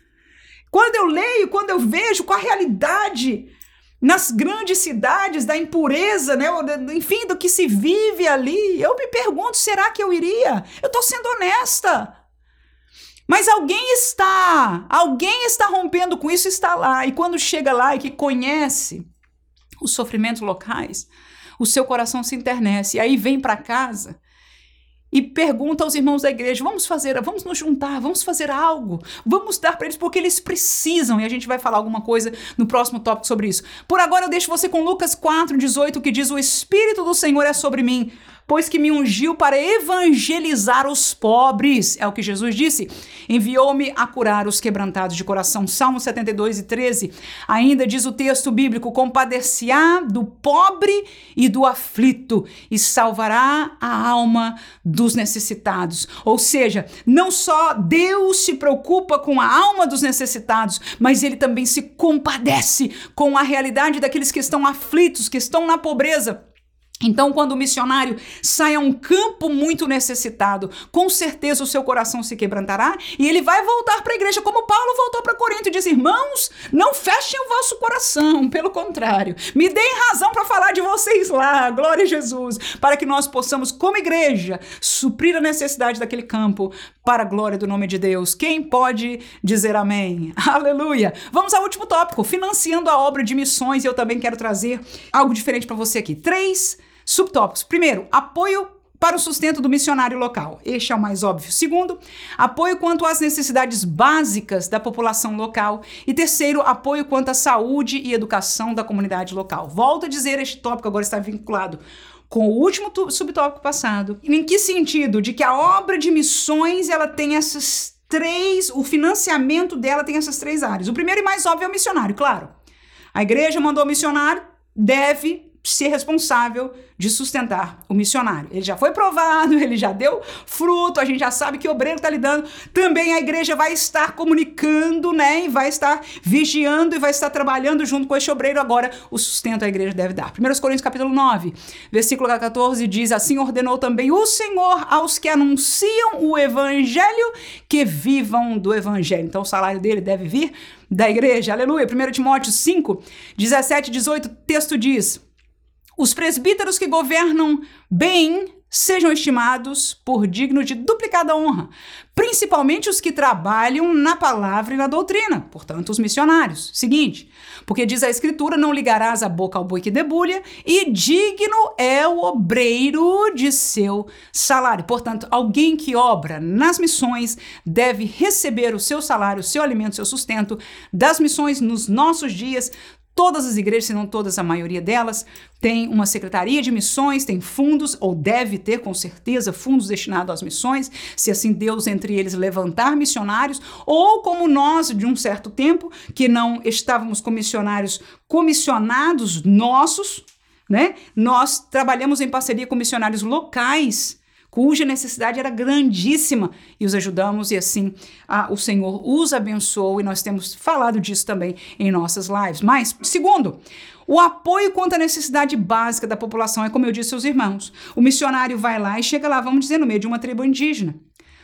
Quando eu leio, quando eu vejo com a realidade nas grandes cidades da impureza, né, enfim, do que se vive ali, eu me pergunto, será que eu iria? Eu estou sendo honesta. Mas alguém está, alguém está rompendo com isso, está lá. E quando chega lá e que conhece os sofrimentos locais, o seu coração se internece. E aí vem para casa e pergunta aos irmãos da igreja: vamos fazer, vamos nos juntar, vamos fazer algo, vamos dar para eles porque eles precisam. E a gente vai falar alguma coisa no próximo tópico sobre isso. Por agora eu deixo você com Lucas 4:18 que diz: "O espírito do Senhor é sobre mim, pois que me ungiu para evangelizar os pobres. É o que Jesus disse. Enviou-me a curar os quebrantados de coração. Salmo 72 e 13. Ainda diz o texto bíblico: compadecerá do pobre e do aflito e salvará a alma dos necessitados. Ou seja, não só Deus se preocupa com a alma dos necessitados, mas ele também se compadece com a realidade daqueles que estão aflitos, que estão na pobreza. Então, quando o missionário sai a um campo muito necessitado, com certeza o seu coração se quebrantará e ele vai voltar para a igreja, como Paulo voltou para Corinto e diz: Irmãos, não fechem o vosso coração, pelo contrário, me deem razão para falar de vocês lá, glória a Jesus, para que nós possamos, como igreja, suprir a necessidade daquele campo para a glória do nome de Deus. Quem pode dizer amém? <laughs> Aleluia! Vamos ao último tópico: financiando a obra de missões. E eu também quero trazer algo diferente para você aqui. Três Subtópicos. Primeiro, apoio para o sustento do missionário local. Este é o mais óbvio. Segundo, apoio quanto às necessidades básicas da população local. E terceiro, apoio quanto à saúde e educação da comunidade local. Volto a dizer, este tópico agora está vinculado com o último subtópico passado. Em que sentido? De que a obra de missões ela tem essas três, o financiamento dela tem essas três áreas. O primeiro e mais óbvio é o missionário, claro. A igreja mandou o missionário, deve ser responsável de sustentar o missionário. Ele já foi provado, <laughs> ele já deu fruto, a gente já sabe que o obreiro está lidando. Também a igreja vai estar comunicando, né? E vai estar vigiando e vai estar trabalhando junto com este obreiro. Agora, o sustento a igreja deve dar. 1 Coríntios capítulo 9, versículo 14 diz: Assim ordenou também o Senhor aos que anunciam o evangelho que vivam do evangelho. Então, o salário dele deve vir da igreja. Aleluia. 1 Timóteo 5, 17 e 18, texto diz. Os presbíteros que governam bem sejam estimados por dignos de duplicada honra, principalmente os que trabalham na palavra e na doutrina, portanto, os missionários. Seguinte, porque diz a Escritura: não ligarás a boca ao boi que debulha, e digno é o obreiro de seu salário. Portanto, alguém que obra nas missões deve receber o seu salário, o seu alimento, o seu sustento das missões nos nossos dias, Todas as igrejas, se não todas, a maioria delas, tem uma secretaria de missões, tem fundos, ou deve ter com certeza fundos destinados às missões, se assim Deus entre eles levantar missionários, ou como nós, de um certo tempo, que não estávamos com missionários comissionados nossos, né? Nós trabalhamos em parceria com missionários locais cuja necessidade era grandíssima e os ajudamos e assim ah, o Senhor os abençoou e nós temos falado disso também em nossas lives. Mas, segundo, o apoio quanto à necessidade básica da população é como eu disse aos irmãos. O missionário vai lá e chega lá, vamos dizer, no meio de uma tribo indígena.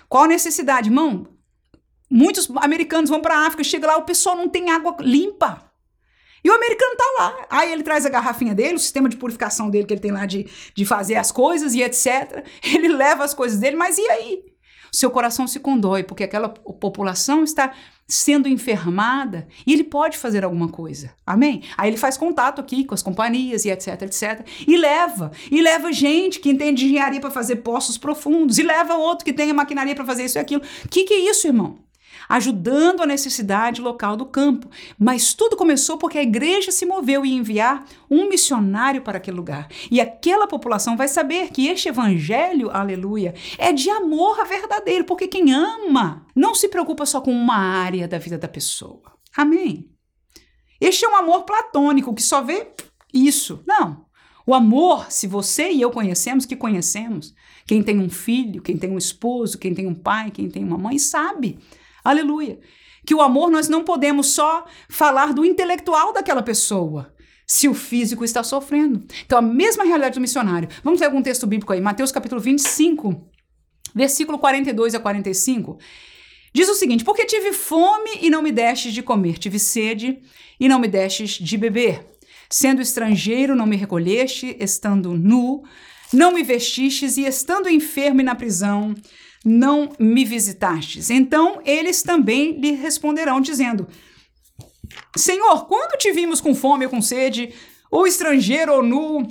Qual a necessidade, irmão? Muitos americanos vão para a África, chega lá, o pessoal não tem água limpa. E o americano tá lá. Aí ele traz a garrafinha dele, o sistema de purificação dele que ele tem lá de, de fazer as coisas e etc. <laughs> Ele leva as coisas dele, mas e aí? Seu coração se condói, porque aquela população está sendo enfermada e ele pode fazer alguma coisa. Amém? Aí ele faz contato aqui com as companhias e etc, etc. E leva. E leva gente que entende engenharia para fazer poços profundos. E leva outro que tenha maquinaria para fazer isso e aquilo. O que, que é isso, irmão? Ajudando a necessidade local do campo. Mas tudo começou porque a igreja se moveu em enviar um missionário para aquele lugar. E aquela população vai saber que este evangelho, aleluia, é de amor verdadeiro, porque quem ama não se preocupa só com uma área da vida da pessoa. Amém. Este é um amor platônico que só vê isso. Não. O amor, se você e eu conhecemos, que conhecemos, quem tem um filho, quem tem um esposo, quem tem um pai, quem tem uma mãe, sabe Aleluia. Que o amor nós não podemos só falar do intelectual daquela pessoa, se o físico está sofrendo. Então, a mesma realidade do missionário. Vamos ler algum texto bíblico aí, Mateus capítulo 25, versículo 42 a 45. Diz o seguinte: Porque tive fome e não me destes de comer, tive sede e não me destes de beber. Sendo estrangeiro, não me recolheste, estando nu, não me vestistes, e estando enfermo e na prisão, não me visitastes? Então eles também lhe responderão, dizendo: Senhor, quando te vimos com fome ou com sede, ou estrangeiro ou nu,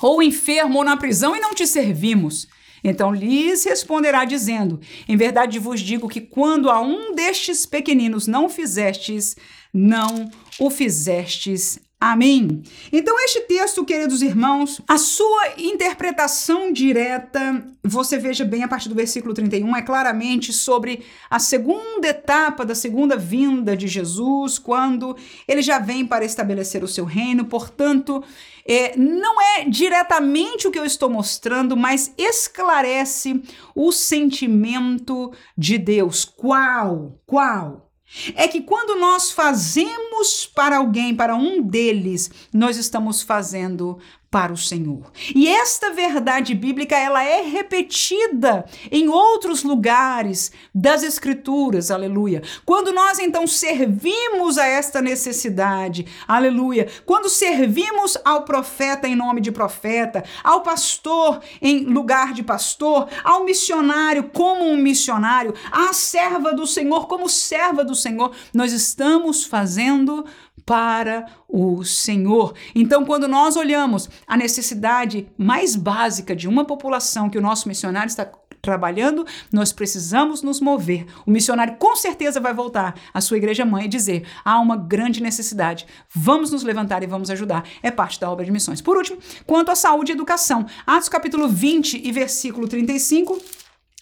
ou enfermo ou na prisão e não te servimos? Então lhes responderá, dizendo: Em verdade vos digo que quando a um destes pequeninos não fizestes, não o fizestes Amém. Então, este texto, queridos irmãos, a sua interpretação direta, você veja bem a partir do versículo 31, é claramente sobre a segunda etapa da segunda vinda de Jesus, quando ele já vem para estabelecer o seu reino. Portanto, é, não é diretamente o que eu estou mostrando, mas esclarece o sentimento de Deus. Qual? Qual? É que quando nós fazemos para alguém, para um deles, nós estamos fazendo para o Senhor. E esta verdade bíblica, ela é repetida em outros lugares das escrituras, aleluia. Quando nós então servimos a esta necessidade, aleluia. Quando servimos ao profeta em nome de profeta, ao pastor em lugar de pastor, ao missionário como um missionário, à serva do Senhor como serva do Senhor, nós estamos fazendo para o Senhor. Então, quando nós olhamos a necessidade mais básica de uma população que o nosso missionário está trabalhando, nós precisamos nos mover. O missionário com certeza vai voltar à sua igreja mãe e dizer: há uma grande necessidade, vamos nos levantar e vamos ajudar. É parte da obra de missões. Por último, quanto à saúde e educação, Atos capítulo 20 e versículo 35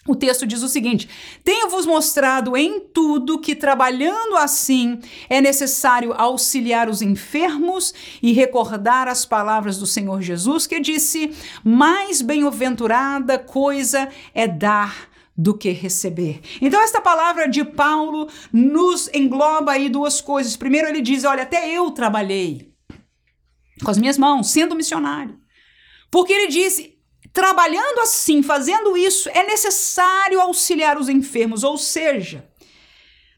o texto diz o seguinte: Tenho-vos mostrado em tudo que, trabalhando assim, é necessário auxiliar os enfermos e recordar as palavras do Senhor Jesus, que disse: Mais bem-aventurada coisa é dar do que receber. Então, esta palavra de Paulo nos engloba aí duas coisas. Primeiro, ele diz: Olha, até eu trabalhei com as minhas mãos, sendo missionário. Porque ele disse: Trabalhando assim, fazendo isso, é necessário auxiliar os enfermos, ou seja,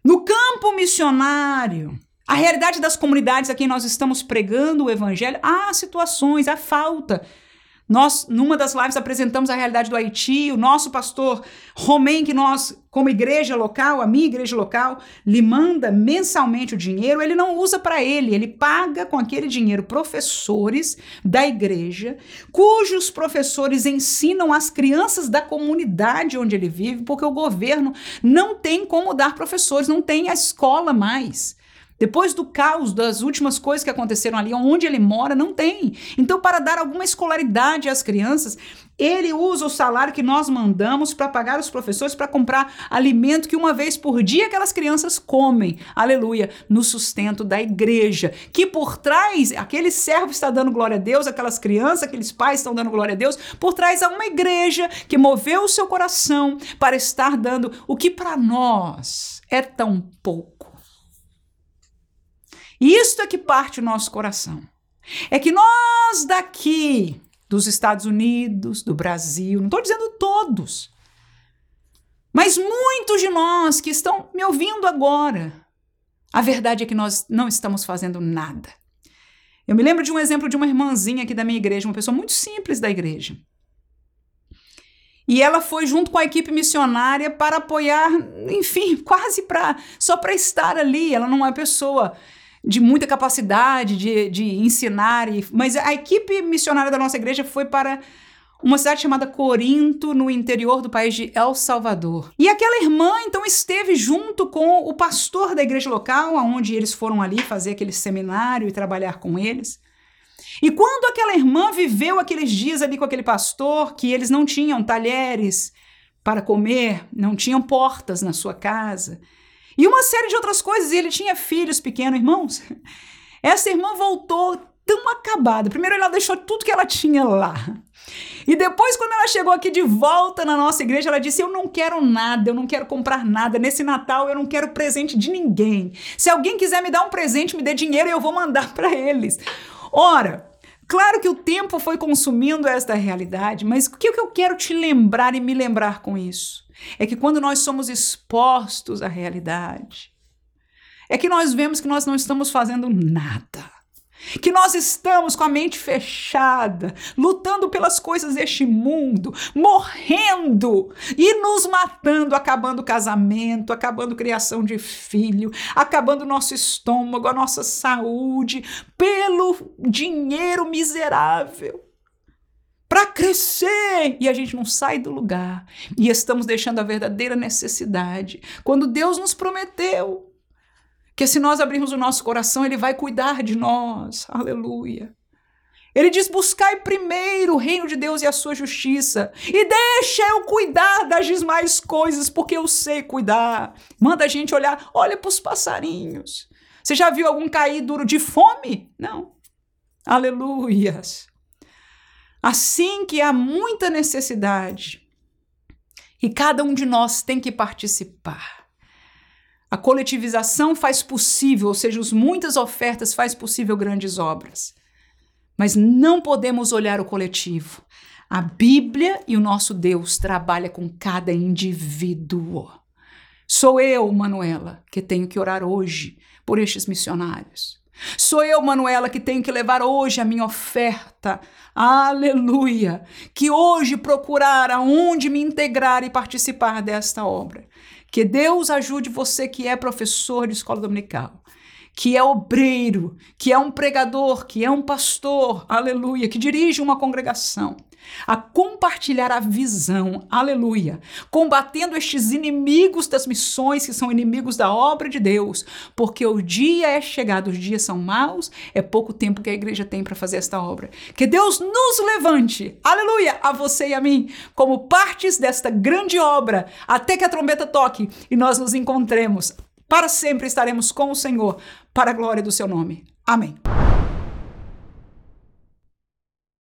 no campo missionário, a realidade das comunidades a quem nós estamos pregando o evangelho, há situações, há falta nós, numa das lives, apresentamos a realidade do Haiti. O nosso pastor Romain, que nós, como igreja local, a minha igreja local, lhe manda mensalmente o dinheiro, ele não usa para ele, ele paga com aquele dinheiro professores da igreja, cujos professores ensinam as crianças da comunidade onde ele vive, porque o governo não tem como dar professores, não tem a escola mais. Depois do caos das últimas coisas que aconteceram ali, onde ele mora, não tem. Então, para dar alguma escolaridade às crianças, ele usa o salário que nós mandamos para pagar os professores para comprar alimento que uma vez por dia aquelas crianças comem. Aleluia, no sustento da igreja. Que por trás, aquele servo está dando glória a Deus, aquelas crianças, aqueles pais estão dando glória a Deus, por trás há uma igreja que moveu o seu coração para estar dando o que para nós é tão pouco isto é que parte o nosso coração. É que nós daqui, dos Estados Unidos, do Brasil, não estou dizendo todos, mas muitos de nós que estão me ouvindo agora, a verdade é que nós não estamos fazendo nada. Eu me lembro de um exemplo de uma irmãzinha aqui da minha igreja, uma pessoa muito simples da igreja. E ela foi junto com a equipe missionária para apoiar, enfim, <laughs> quase para só para estar ali. Ela não é pessoa de muita capacidade de, de ensinar. E, mas a equipe missionária da nossa igreja foi para uma cidade chamada Corinto, no interior do país de El Salvador. E aquela irmã então esteve junto com o pastor da igreja local, aonde eles foram ali fazer aquele seminário e trabalhar com eles. E quando aquela irmã viveu aqueles dias ali com aquele pastor, que eles não tinham talheres para comer, não tinham portas na sua casa, e uma série de outras coisas. E ele tinha filhos pequenos, irmãos. <laughs> Essa irmã voltou tão acabada. Primeiro, ela deixou tudo que ela tinha lá. E depois, quando ela chegou aqui de volta na nossa igreja, ela disse: Eu não quero nada, eu não quero comprar nada. Nesse Natal, eu não quero presente de ninguém. Se alguém quiser me dar um presente, me dê dinheiro e eu vou mandar <laughs> para eles. Ora, Claro que o tempo foi consumindo esta realidade, mas o que eu quero te lembrar e me lembrar com isso? É que quando nós somos expostos à realidade, é que nós vemos que nós não estamos fazendo nada que nós estamos com a mente fechada, lutando pelas coisas deste mundo, morrendo e nos matando, acabando o casamento, acabando criação de filho, acabando o nosso estômago, a nossa saúde, pelo dinheiro miserável. Para crescer! E a gente não sai do lugar. E estamos deixando a verdadeira necessidade. Quando Deus nos prometeu que se nós abrirmos o nosso coração, Ele vai cuidar de nós. Aleluia. Ele diz: buscai primeiro o reino de Deus e a sua justiça, e deixa eu cuidar das demais coisas, porque eu sei cuidar. Manda a gente olhar, olha para os passarinhos. Você já viu algum cair duro de fome? Não. Aleluias. Assim que há muita necessidade, e cada um de nós tem que participar. A coletivização faz possível, ou seja, as muitas ofertas faz possível grandes obras. Mas não podemos olhar o coletivo. A Bíblia e o nosso Deus trabalha com cada indivíduo. Sou eu, Manuela, que tenho que orar hoje por estes missionários. Sou eu, Manuela, que tenho que levar hoje a minha oferta. Aleluia! Que hoje procurar aonde me integrar e participar desta obra. Que Deus ajude você que é professor de escola dominical que é obreiro, que é um pregador, que é um pastor, aleluia, que dirige uma congregação, a compartilhar a visão, aleluia, combatendo estes inimigos das missões que são inimigos da obra de Deus, porque o dia é chegado, os dias são maus, é pouco tempo que a igreja tem para fazer esta obra. Que Deus nos levante, aleluia, a você e a mim, como partes desta grande obra, até que a trombeta toque e nós nos encontremos para sempre estaremos com o Senhor, para a glória do seu nome. Amém.